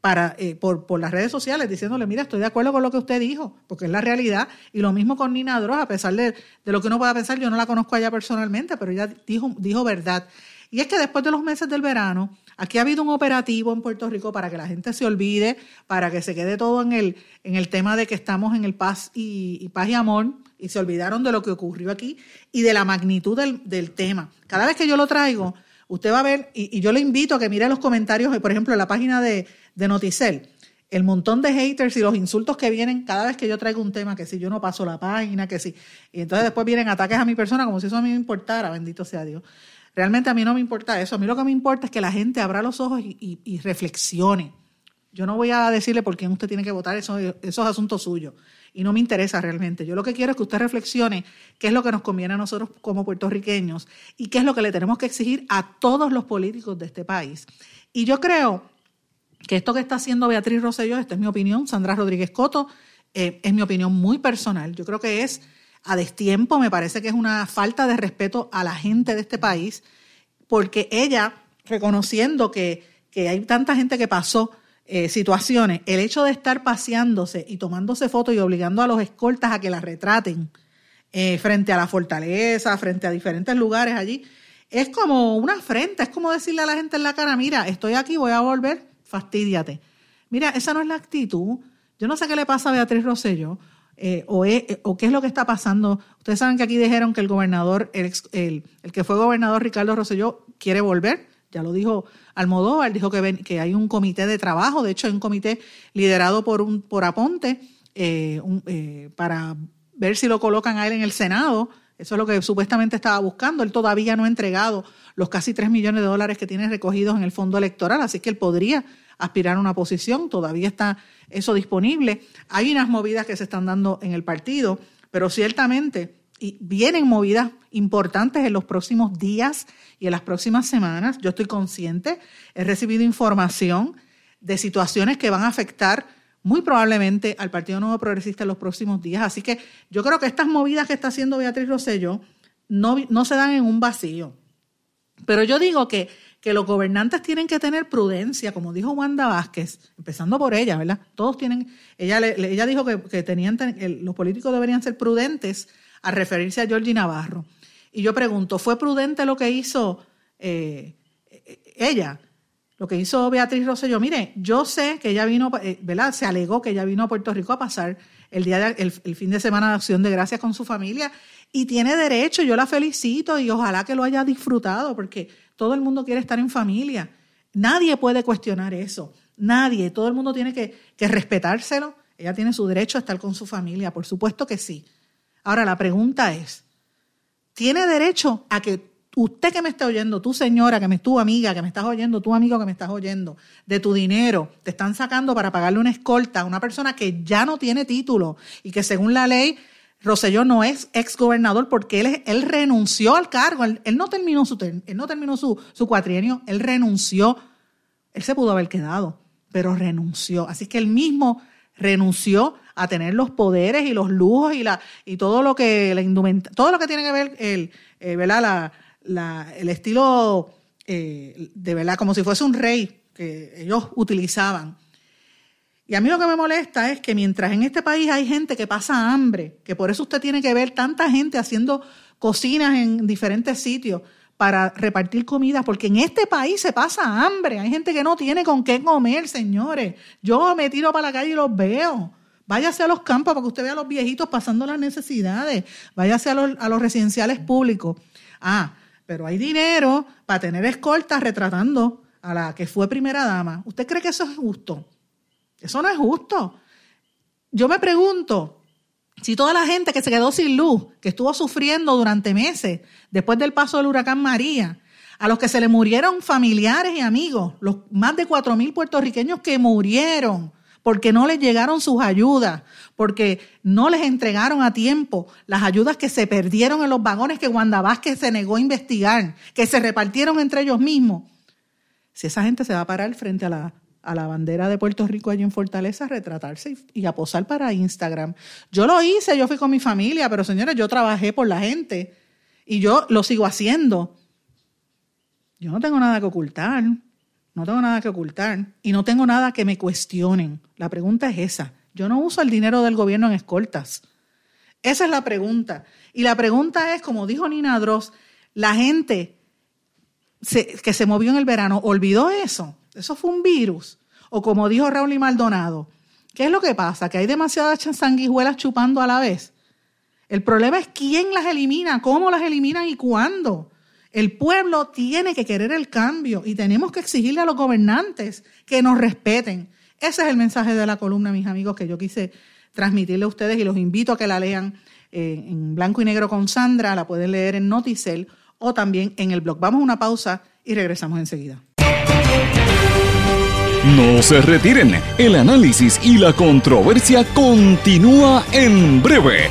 Speaker 1: para, eh, por, las redes sociales diciéndole, mira, estoy de acuerdo con lo que usted dijo, porque es la realidad. Y lo mismo con Nina Droz, a pesar de, de lo que uno pueda pensar, yo no la conozco allá personalmente, pero ella dijo, dijo verdad. Y es que después de los meses del verano, aquí ha habido un operativo en Puerto Rico para que la gente se olvide, para que se quede todo en el, en el tema de que estamos en el paz y, y paz y amor, y se olvidaron de lo que ocurrió aquí y de la magnitud del, tema. Cada vez que yo lo traigo, usted va a ver, y, yo le invito a que mire los comentarios, por ejemplo, en la página de, de Noticel, el montón de haters y los insultos que vienen cada vez que yo traigo un tema, que si yo no paso la página, que si... Y entonces después vienen ataques a mi persona como si eso a mí me importara, bendito sea Dios. Realmente a mí no me importa eso, a mí lo que me importa es que la gente abra los ojos y, reflexione. Yo no voy a decirle por quién usted tiene que votar, eso, eso es asunto suyo y no me interesa realmente. Yo lo que quiero es que usted reflexione qué es lo que nos conviene a nosotros como puertorriqueños y qué es lo que le tenemos que exigir a todos los políticos de este país. Y yo creo que esto que está haciendo Beatriz Rosselló, esta es mi opinión, Sandra Rodríguez Coto, eh, es mi opinión muy personal. Yo creo que es a destiempo, me parece que es una falta de respeto a la gente de este país, porque ella, reconociendo que, que hay tanta gente que pasó eh, situaciones, el hecho de estar paseándose y tomándose fotos y obligando a los escoltas a que la retraten eh, frente a la fortaleza, frente a diferentes lugares allí, es como una afrenta, es como decirle a la gente en la cara, mira, estoy aquí, voy a volver, fastidiate. Mira, esa no es la actitud. Yo no sé qué le pasa a Beatriz Rosselló eh, o, o, qué es lo que está pasando. Ustedes saben que aquí dijeron que el gobernador, el, el, el que fue gobernador Ricardo Rosselló, quiere volver. Ya lo dijo Almodóvar, dijo que, que hay un comité de trabajo, de hecho hay un comité liderado por, un, por Aponte eh, eh, para ver si lo colocan a él en el Senado. Eso es lo que supuestamente estaba buscando. Él todavía no ha entregado los casi 3 millones de dólares que tiene recogidos en el fondo electoral, así que él podría aspirar a una posición, todavía está eso disponible. Hay unas movidas que se están dando en el partido, pero ciertamente y vienen movidas importantes en los próximos días y en las próximas semanas. Yo estoy consciente, he recibido información de situaciones que van a afectar muy probablemente al Partido Nuevo Progresista en los próximos días. Así que yo creo que estas movidas que está haciendo Beatriz Rosselló no, no se dan en un vacío. Pero yo digo que, que los gobernantes tienen que tener prudencia, como dijo Wanda Vázquez, empezando por ella, ¿verdad? Todos tienen, ella, ella dijo que, que tenían, los políticos deberían ser prudentes a referirse a Georgie Navarro. Y yo pregunto, ¿fue prudente lo que hizo eh, ella? Lo que hizo Beatriz Rosselló. Mire, yo sé que ella vino, eh, ¿verdad? Se alegó que ella vino a Puerto Rico a pasar el, día el, fin de semana de acción de gracias con su familia y tiene derecho, yo la felicito y ojalá que lo haya disfrutado porque todo el mundo quiere estar en familia. Nadie puede cuestionar eso, nadie, todo el mundo tiene que, que respetárselo. Ella tiene su derecho a estar con su familia, por supuesto que sí. Ahora la pregunta es, ¿tiene derecho a que usted que me está oyendo, tu señora, que me tu amiga, que me estás oyendo, tu amigo que me estás oyendo, de tu dinero, te están sacando para pagarle una escolta a una persona que ya no tiene título y que según la ley Roselló no es exgobernador porque él, él renunció al cargo, él, no terminó, su, él no terminó su, su cuatrienio, él renunció, él se pudo haber quedado, pero renunció. Así que él mismo renunció a tener los poderes y los lujos y la y todo lo que la todo lo que tiene que ver el eh, ¿verdad? La, el estilo eh, de verdad como si fuese un rey que ellos utilizaban. Y a mí lo que me molesta es que mientras en este país hay gente que pasa hambre, que por eso usted tiene que ver tanta gente haciendo cocinas en diferentes sitios para repartir comida, porque en este país se pasa hambre. Hay gente que no tiene con qué comer, señores. Yo me tiro para la calle y los veo. Váyase a los campos para que usted vea a los viejitos pasando las necesidades. Váyase a los, a los residenciales públicos. Ah, pero hay dinero para tener escoltas retratando a la que fue primera dama. ¿Usted cree que eso es justo? Eso no es justo. Yo me pregunto, si toda la gente que se quedó sin luz, que estuvo sufriendo durante meses después del paso del huracán María, a los que se le murieron familiares y amigos, los más de cuatro mil puertorriqueños que murieron porque no les llegaron sus ayudas, porque no les entregaron a tiempo las ayudas que se perdieron en los vagones que Wanda Vázquez se negó a investigar, que se repartieron entre ellos mismos. Si esa gente se va a parar frente a la a la bandera de Puerto Rico allí en Fortaleza, retratarse y, a posar para Instagram. Yo lo hice, yo fui con mi familia, pero señores, yo trabajé por la gente y yo lo sigo haciendo. Yo no tengo nada que ocultar, no tengo nada que ocultar y no tengo nada que me cuestionen. La pregunta es esa. Yo no uso el dinero del gobierno en escoltas. Esa es la pregunta. Y la pregunta es, como dijo Nina Dross, la gente que se movió en el verano olvidó eso. Eso fue un virus. O como dijo Raúl y Maldonado, ¿qué es lo que pasa? Que hay demasiadas sanguijuelas chupando a la vez. El problema es quién las elimina, cómo las eliminan y cuándo. El pueblo tiene que querer el cambio y tenemos que exigirle a los gobernantes que nos respeten. Ese es el mensaje de la columna, mis amigos, que yo quise transmitirle a ustedes y los invito a que la lean eh, en blanco y negro con Sandra, la pueden leer en Noticel o también en el blog. Vamos a una pausa y regresamos enseguida.
Speaker 2: No se retiren, el análisis y la controversia continúa en breve,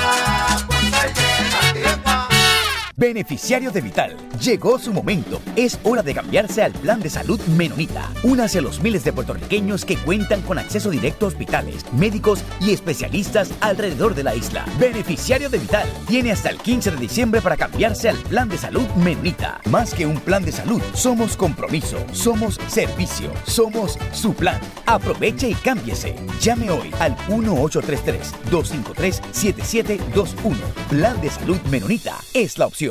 Speaker 4: Beneficiario de Vital, llegó su momento. Es hora de cambiarse al plan de salud Menonita. Únase a los miles de puertorriqueños que cuentan con acceso directo a hospitales, médicos y especialistas alrededor de la isla. Beneficiario de Vital tiene hasta el 15 de diciembre para cambiarse al plan de salud Menonita. Más que un plan de salud, somos compromiso, somos servicio, somos su plan. Aproveche y cámbiese. Llame hoy al 1833-253-7721. Plan de salud Menonita es la opción.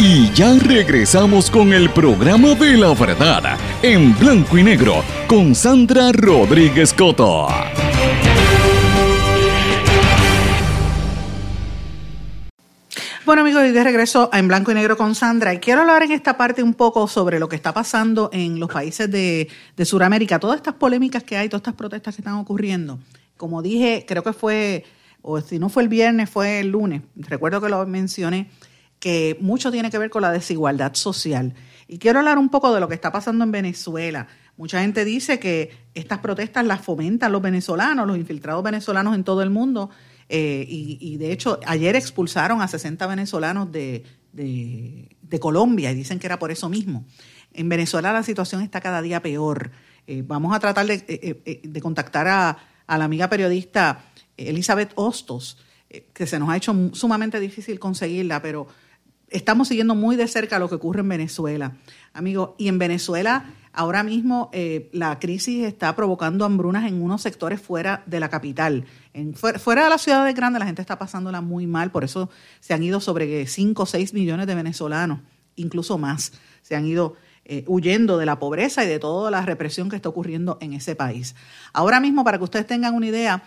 Speaker 2: Y ya regresamos con el programa de la verdad en blanco y negro con Sandra Rodríguez Coto.
Speaker 1: Bueno amigos, y de regreso En Blanco y Negro con Sandra. Y quiero hablar en esta parte un poco sobre lo que está pasando en los países de, de Sudamérica. Todas estas polémicas que hay, todas estas protestas que están ocurriendo. Como dije, creo que fue, o si no fue el viernes, fue el lunes. Recuerdo que lo mencioné que mucho tiene que ver con la desigualdad social. Y quiero hablar un poco de lo que está pasando en Venezuela. Mucha gente dice que estas protestas las fomentan los venezolanos, los infiltrados venezolanos en todo el mundo. Eh, y, de hecho, ayer expulsaron a 60 venezolanos de, Colombia y dicen que era por eso mismo. En Venezuela la situación está cada día peor. Eh, vamos a tratar de, eh, de contactar a, a, la amiga periodista Elizabeth Hostos que se nos ha hecho sumamente difícil conseguirla, pero estamos siguiendo muy de cerca lo que ocurre en Venezuela, amigos. Y en Venezuela ahora mismo eh, la crisis está provocando hambrunas en unos sectores fuera de la capital. En, fuera, de las ciudades grandes la gente está pasándola muy mal, por eso se han ido sobre 5 o 6 millones de venezolanos, incluso más, se han ido eh, huyendo de la pobreza y de toda la represión que está ocurriendo en ese país. Ahora mismo, para que ustedes tengan una idea,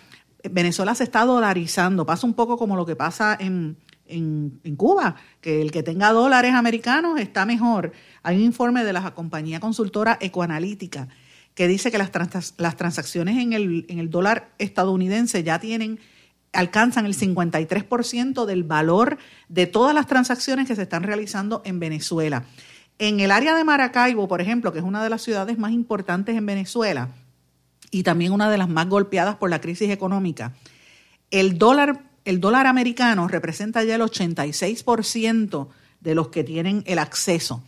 Speaker 1: Venezuela se está dolarizando, pasa un poco como lo que pasa en, en, Cuba, que el que tenga dólares americanos está mejor. Hay un informe de la compañía consultora Ecoanalítica que dice que las, las transacciones en el, dólar estadounidense ya tienen alcanzan el 53% del valor de todas las transacciones que se están realizando en Venezuela. En el área de Maracaibo, por ejemplo, que es una de las ciudades más importantes en Venezuela y también una de las más golpeadas por la crisis económica, el dólar el dólar americano representa ya el 86% de los que tienen el acceso.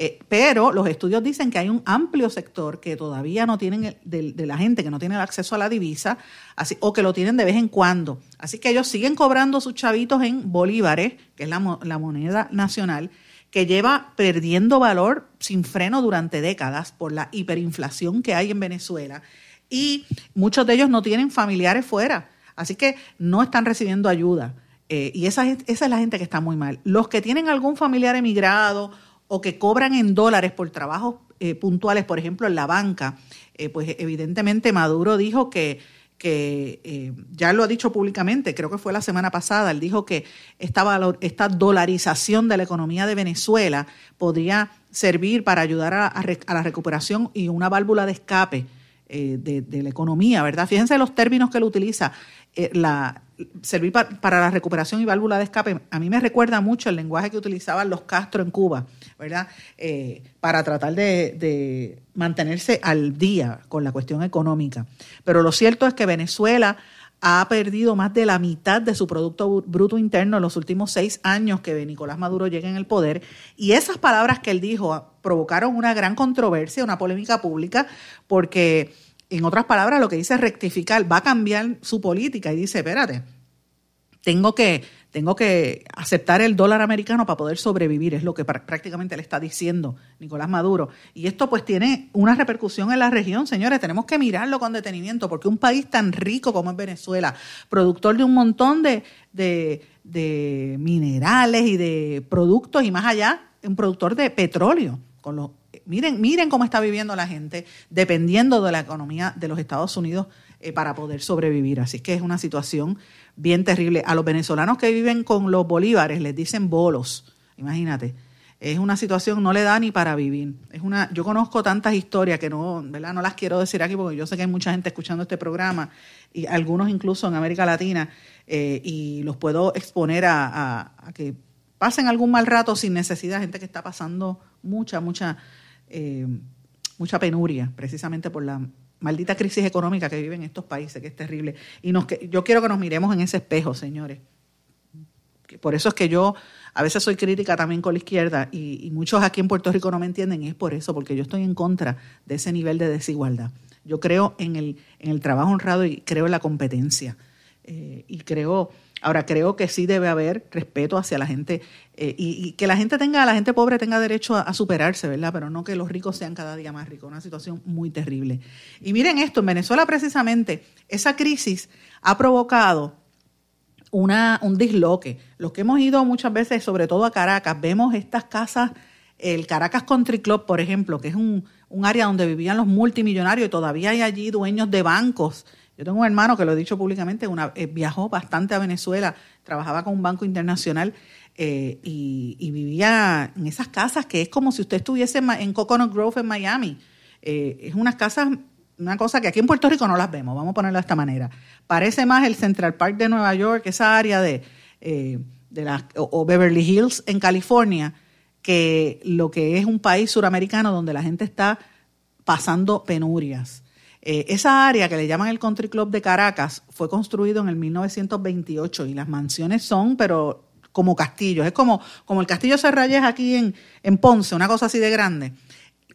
Speaker 1: Eh, pero los estudios dicen que hay un amplio sector que todavía no tienen, de, la gente que no tiene el acceso a la divisa, así, o que lo tienen de vez en cuando. Así que ellos siguen cobrando sus chavitos en bolívares, que es la, la moneda nacional, que lleva perdiendo valor sin freno durante décadas por la hiperinflación que hay en Venezuela. Y muchos de ellos no tienen familiares fuera. Así que no están recibiendo ayuda. Eh, y esa, esa es la gente que está muy mal. Los que tienen algún familiar emigrado o que cobran en dólares por trabajos eh, puntuales, por ejemplo, en la banca, eh, pues evidentemente Maduro dijo que, que ya lo ha dicho públicamente, creo que fue la semana pasada, él dijo que esta, esta dolarización de la economía de Venezuela podría servir para ayudar a, a la recuperación y una válvula de escape de, de, la economía, ¿verdad? Fíjense los términos que él utiliza. Eh, la, servir para la recuperación y válvula de escape, a mí me recuerda mucho el lenguaje que utilizaban los Castro en Cuba, ¿verdad? Eh, para tratar de, mantenerse al día con la cuestión económica. Pero lo cierto es que Venezuela ha perdido más de la mitad de su Producto Bruto Interno en los últimos seis años que Nicolás Maduro llega en el poder. Y esas palabras que él dijo provocaron una gran controversia, una polémica pública, porque en otras palabras, lo que dice es rectificar, va a cambiar su política y dice, espérate, tengo que, tengo que aceptar el dólar americano para poder sobrevivir, es lo que prácticamente le está diciendo Nicolás Maduro. Y esto pues tiene una repercusión en la región, señores, tenemos que mirarlo con detenimiento, porque un país tan rico como es Venezuela, productor de un montón de, minerales y de productos y más allá, un productor de petróleo, Miren, miren cómo está viviendo la gente dependiendo de la economía de los Estados Unidos eh, para poder sobrevivir. Así que es una situación bien terrible. A los venezolanos que viven con los bolívares les dicen bolos, imagínate. Es una situación, no le da ni para vivir. Es una, yo conozco tantas historias que no, ¿verdad? no las quiero decir aquí porque yo sé que hay mucha gente escuchando este programa y algunos incluso en América Latina eh, y los puedo exponer a que pasen algún mal rato sin necesidad, gente que está pasando mucha, mucha eh, mucha penuria, precisamente por la maldita crisis económica que viven estos países, que es terrible. Y nos, yo quiero que nos miremos en ese espejo, señores. Por eso es que yo a veces soy crítica también con la izquierda y, muchos aquí en Puerto Rico no me entienden, y es por eso, porque yo estoy en contra de ese nivel de desigualdad. Yo creo en el, en el trabajo honrado y creo en la competencia. Eh, y creo Ahora, creo que sí debe haber respeto hacia la gente eh, y, que la gente tenga, la gente pobre tenga derecho a, superarse, ¿verdad? Pero no que los ricos sean cada día más ricos. Una situación muy terrible. Y miren esto, en Venezuela precisamente, esa crisis ha provocado una, un disloque. Los que hemos ido muchas veces, sobre todo a Caracas, vemos estas casas, el Caracas Country Club, por ejemplo, que es un, un área donde vivían los multimillonarios y todavía hay allí dueños de bancos yo tengo un hermano que lo he dicho públicamente, una, eh, viajó bastante a Venezuela, trabajaba con un banco internacional eh, y, vivía en esas casas que es como si usted estuviese en Coconut Grove en Miami. Eh, es unas casas, una cosa que aquí en Puerto Rico no las vemos, vamos a ponerlo de esta manera. Parece más el Central Park de Nueva York, esa área de, de la, o Beverly Hills en California, que lo que es un país suramericano donde la gente está pasando penurias. Eh, esa área que le llaman el Country Club de Caracas fue construido en el 1928 y las mansiones son, pero como castillos. Es como, como el castillo Serrayes aquí en, en Ponce, una cosa así de grande.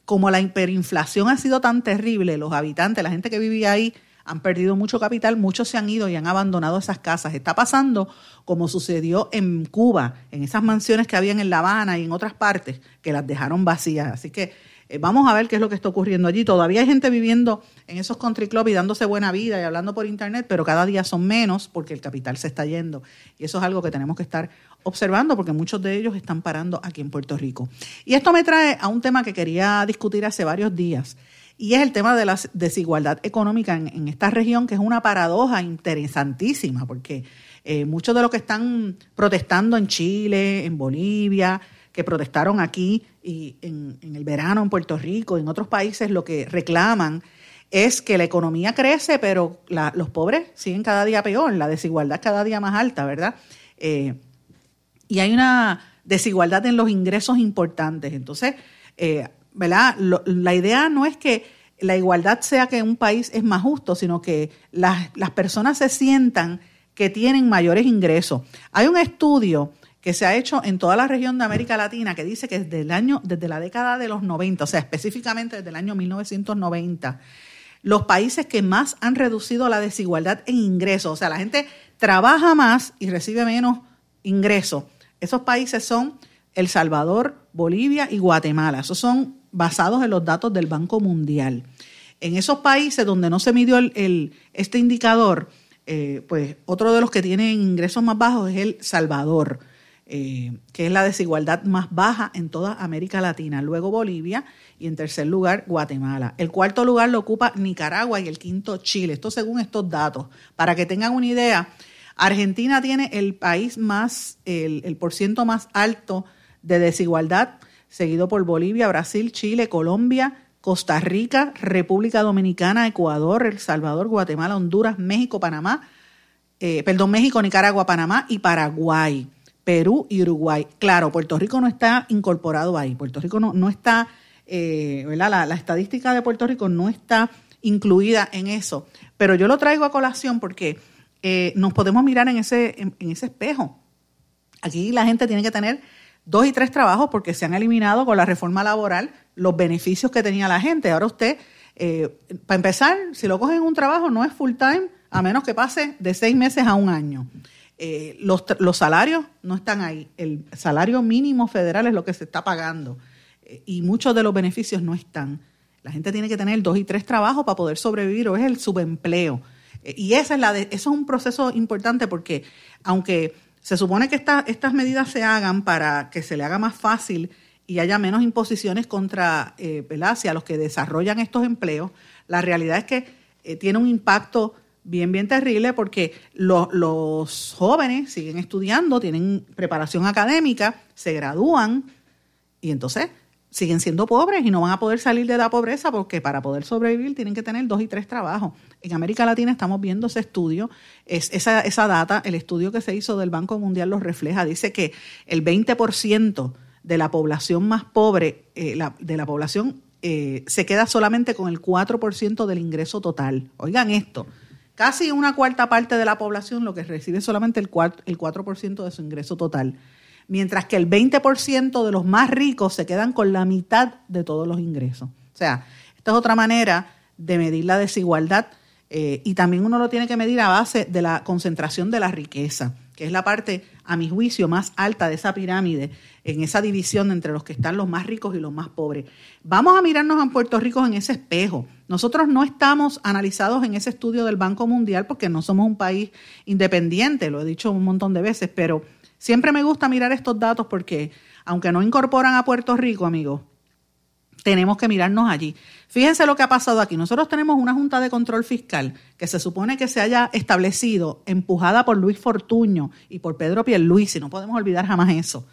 Speaker 1: Como la hiperinflación ha sido tan terrible, los habitantes, la gente que vivía ahí, han perdido mucho capital, muchos se han ido y han abandonado esas casas. Está pasando como sucedió en Cuba, en esas mansiones que habían en La Habana y en otras partes, que las dejaron vacías. Así que eh, vamos a ver qué es lo que está ocurriendo allí. Todavía hay gente viviendo en esos country clubs y dándose buena vida y hablando por internet, pero cada día son menos porque el capital se está yendo. Y eso es algo que tenemos que estar observando porque muchos de ellos están parando aquí en Puerto Rico. Y esto me trae a un tema que quería discutir hace varios días. Y es el tema de la desigualdad económica en, esta región, que es una paradoja interesantísima, porque eh, muchos de los que están protestando en Chile, en Bolivia, que protestaron aquí y en, el verano en Puerto Rico, en otros países, lo que reclaman es que la economía crece, pero los pobres siguen cada día peor, la desigualdad cada día más alta, ¿verdad? Eh, y hay una desigualdad en los ingresos importantes. Entonces, eh, ¿verdad? la idea no es que la igualdad sea que un país es más justo, sino que las, las personas se sientan que tienen mayores ingresos. Hay un estudio que se ha hecho en toda la región de América Latina que dice que desde el año, desde la década de los 90, o sea, específicamente desde el año 1990, los países que más han reducido la desigualdad en ingresos, o sea, la gente trabaja más y recibe menos ingresos. Esos países son El Salvador, Bolivia y Guatemala. Esos son basados en los datos del Banco Mundial. En esos países donde no se midió el, este indicador, eh, pues otro de los que tienen ingresos más bajos es El Salvador, eh, que es la desigualdad más baja en toda América Latina. Luego Bolivia y en tercer lugar Guatemala. El cuarto lugar lo ocupa Nicaragua y el quinto Chile. Esto según estos datos. Para que tengan una idea, Argentina tiene el país más, el, el por ciento más alto de desigualdad seguido por Bolivia, Brasil, Chile, Colombia, Costa Rica, República Dominicana, Ecuador, El Salvador, Guatemala, Honduras, México, Panamá, eh, perdón, México, Nicaragua, Panamá y Paraguay, Perú y Uruguay. Claro, Puerto Rico no está incorporado ahí, Puerto Rico no, no está, eh, ¿verdad? La, estadística de Puerto Rico no está incluida en eso, pero yo lo traigo a colación porque eh, nos podemos mirar en ese, en ese espejo. Aquí la gente tiene que tener dos y tres trabajos porque se han eliminado con la reforma laboral los beneficios que tenía la gente. Ahora usted, eh, para empezar, si lo cogen en un trabajo no es full time a menos que pase de seis meses a un año. Eh, los, los, salarios no están ahí. El salario mínimo federal es lo que se está pagando eh, y muchos de los beneficios no están. La gente tiene que tener dos y tres trabajos para poder sobrevivir o es el subempleo. y esa es la de, eso es un proceso importante porque aunque se supone que estas medidas se hagan para que se le haga más fácil y haya menos imposiciones contra eh, hacia los que desarrollan estos empleos. La realidad es que eh, tiene un impacto bien, bien terrible porque los jóvenes siguen estudiando, tienen preparación académica, se gradúan y entonces siguen siendo pobres y no van a poder salir de la pobreza porque para poder sobrevivir tienen que tener dos y tres trabajos. En América Latina estamos viendo ese estudio, es, esa, esa data, el estudio que se hizo del Banco Mundial lo refleja, dice que el 20% de la población más pobre, eh, de la población, eh, se queda solamente con el 4% del ingreso total. Oigan esto, casi una cuarta parte de la población lo que recibe solamente el 4%, el 4 de su ingreso total mientras que el 20% de los más ricos se quedan con la mitad de todos los ingresos. O sea, esta es otra manera de medir la desigualdad eh, y también uno lo tiene que medir a base de la concentración de la riqueza, que es la parte, a mi juicio, más alta de esa pirámide, en esa división entre los que están los más ricos y los más pobres. Vamos a mirarnos en Puerto Rico en ese espejo. Nosotros no estamos analizados en ese estudio del Banco Mundial porque no somos un país independiente, lo he dicho un montón de veces, pero Siempre me gusta mirar estos datos porque, aunque no incorporan a Puerto Rico, amigos, tenemos que mirarnos allí. Fíjense lo que ha pasado aquí. Nosotros tenemos una Junta de Control Fiscal que se supone que se haya establecido, empujada por Luis Fortuño y por Pedro Pierluisi, no podemos olvidar jamás eso,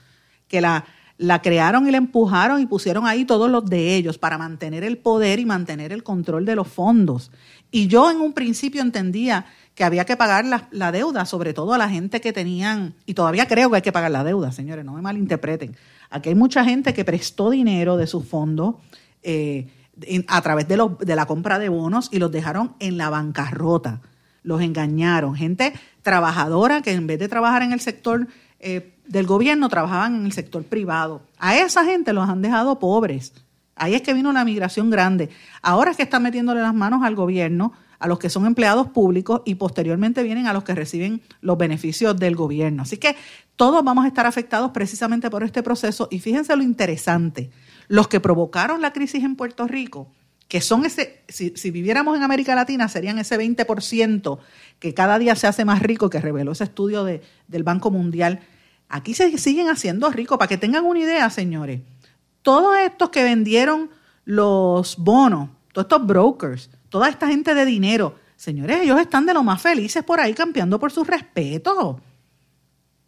Speaker 1: que la, la crearon y la empujaron y pusieron ahí todos los de ellos para mantener el poder y mantener el control de los fondos. Y yo en un principio entendía que había que pagar la, deuda, sobre todo a la gente que tenían, y todavía creo que hay que pagar la deuda, señores, no me malinterpreten. Aquí hay mucha gente que prestó dinero de sus fondos eh, a través de, de la compra de bonos y los dejaron en la bancarrota, los engañaron. Gente trabajadora que en vez de trabajar en el sector eh, del gobierno, trabajaban en el sector privado. A esa gente los han dejado pobres Ahí es que vino la migración grande. Ahora es que están metiéndole las manos al gobierno, a los que son empleados públicos y posteriormente vienen a los que reciben los beneficios del gobierno. Así que todos vamos a estar afectados precisamente por este proceso y fíjense lo interesante, los que provocaron la crisis en Puerto Rico, que son ese, si, viviéramos en América Latina, serían ese 20% que cada día se hace más rico, que reveló ese estudio del Banco Mundial. Aquí se siguen haciendo ricos, para que tengan una idea, señores todos estos que vendieron los bonos, todos estos brokers, toda esta gente de dinero, señores, ellos están de lo más felices por ahí campeando por su respeto.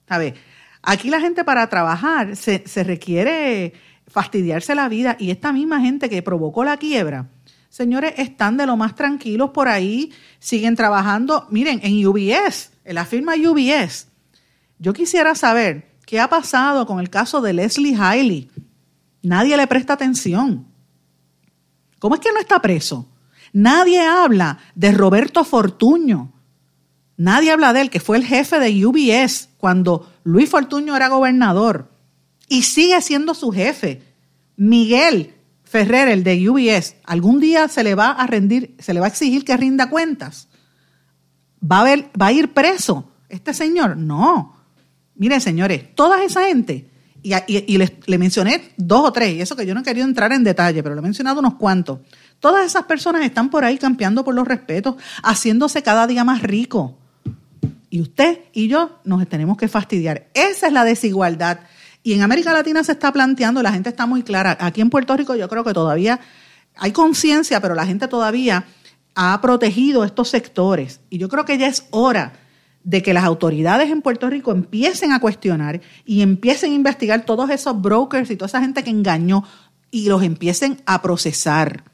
Speaker 1: ¿Sabes? Aquí la gente para trabajar se, se requiere fastidiarse la vida y esta misma gente que provocó la quiebra, señores, están de lo más tranquilos por ahí, siguen trabajando. Miren, en UBS, en la firma UBS, yo quisiera saber qué ha pasado con el caso de Leslie Hiley, Nadie le presta atención. ¿Cómo es que no está preso? Nadie habla de Roberto Fortuño. Nadie habla de él, que fue el jefe de UBS cuando Luis Fortuño era gobernador. Y sigue siendo su jefe. Miguel Ferrer, el de UBS, algún día se le va a rendir, se le va a exigir que rinda cuentas. ¿Va a, ver, va a ir preso este señor? No. Mire, señores, toda esa gente y, le mencioné dos o tres, y eso que yo no he querido entrar en detalle, pero le he mencionado unos cuantos. Todas esas personas están por ahí campeando por los respetos, haciéndose cada día más rico. Y usted y yo nos tenemos que fastidiar. Esa es la desigualdad. Y en América Latina se está planteando, la gente está muy clara. Aquí en Puerto Rico yo creo que todavía hay conciencia, pero la gente todavía ha protegido estos sectores. Y yo creo que ya es hora de que las autoridades en Puerto Rico empiecen a cuestionar y empiecen a investigar todos esos brokers y toda esa gente que engañó y los empiecen a procesar.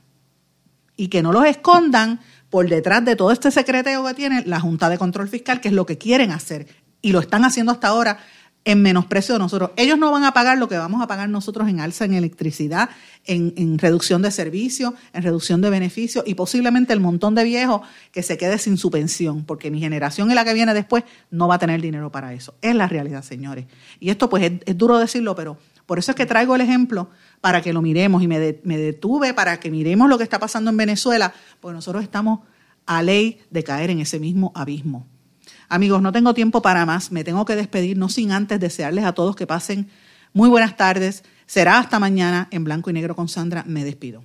Speaker 1: Y que no los escondan por detrás de todo este secreteo que tiene la Junta de Control Fiscal, que es lo que quieren hacer. Y lo están haciendo hasta ahora en menosprecio de nosotros. Ellos no van a pagar lo que vamos a pagar nosotros en alza en electricidad, en, reducción de servicios, en reducción de beneficios y posiblemente el montón de viejos que se quede sin su pensión, porque mi generación y la que viene después no va a tener dinero para eso. Es la realidad, señores. Y esto pues es, duro decirlo, pero por eso es que traigo el ejemplo para que lo miremos y me, me detuve para que miremos lo que está pasando en Venezuela, porque nosotros estamos a ley de caer en ese mismo abismo. Amigos, no tengo tiempo para más, me tengo que despedir, no sin antes desearles a todos que pasen muy buenas tardes. Será hasta mañana en blanco y negro con Sandra. Me despido.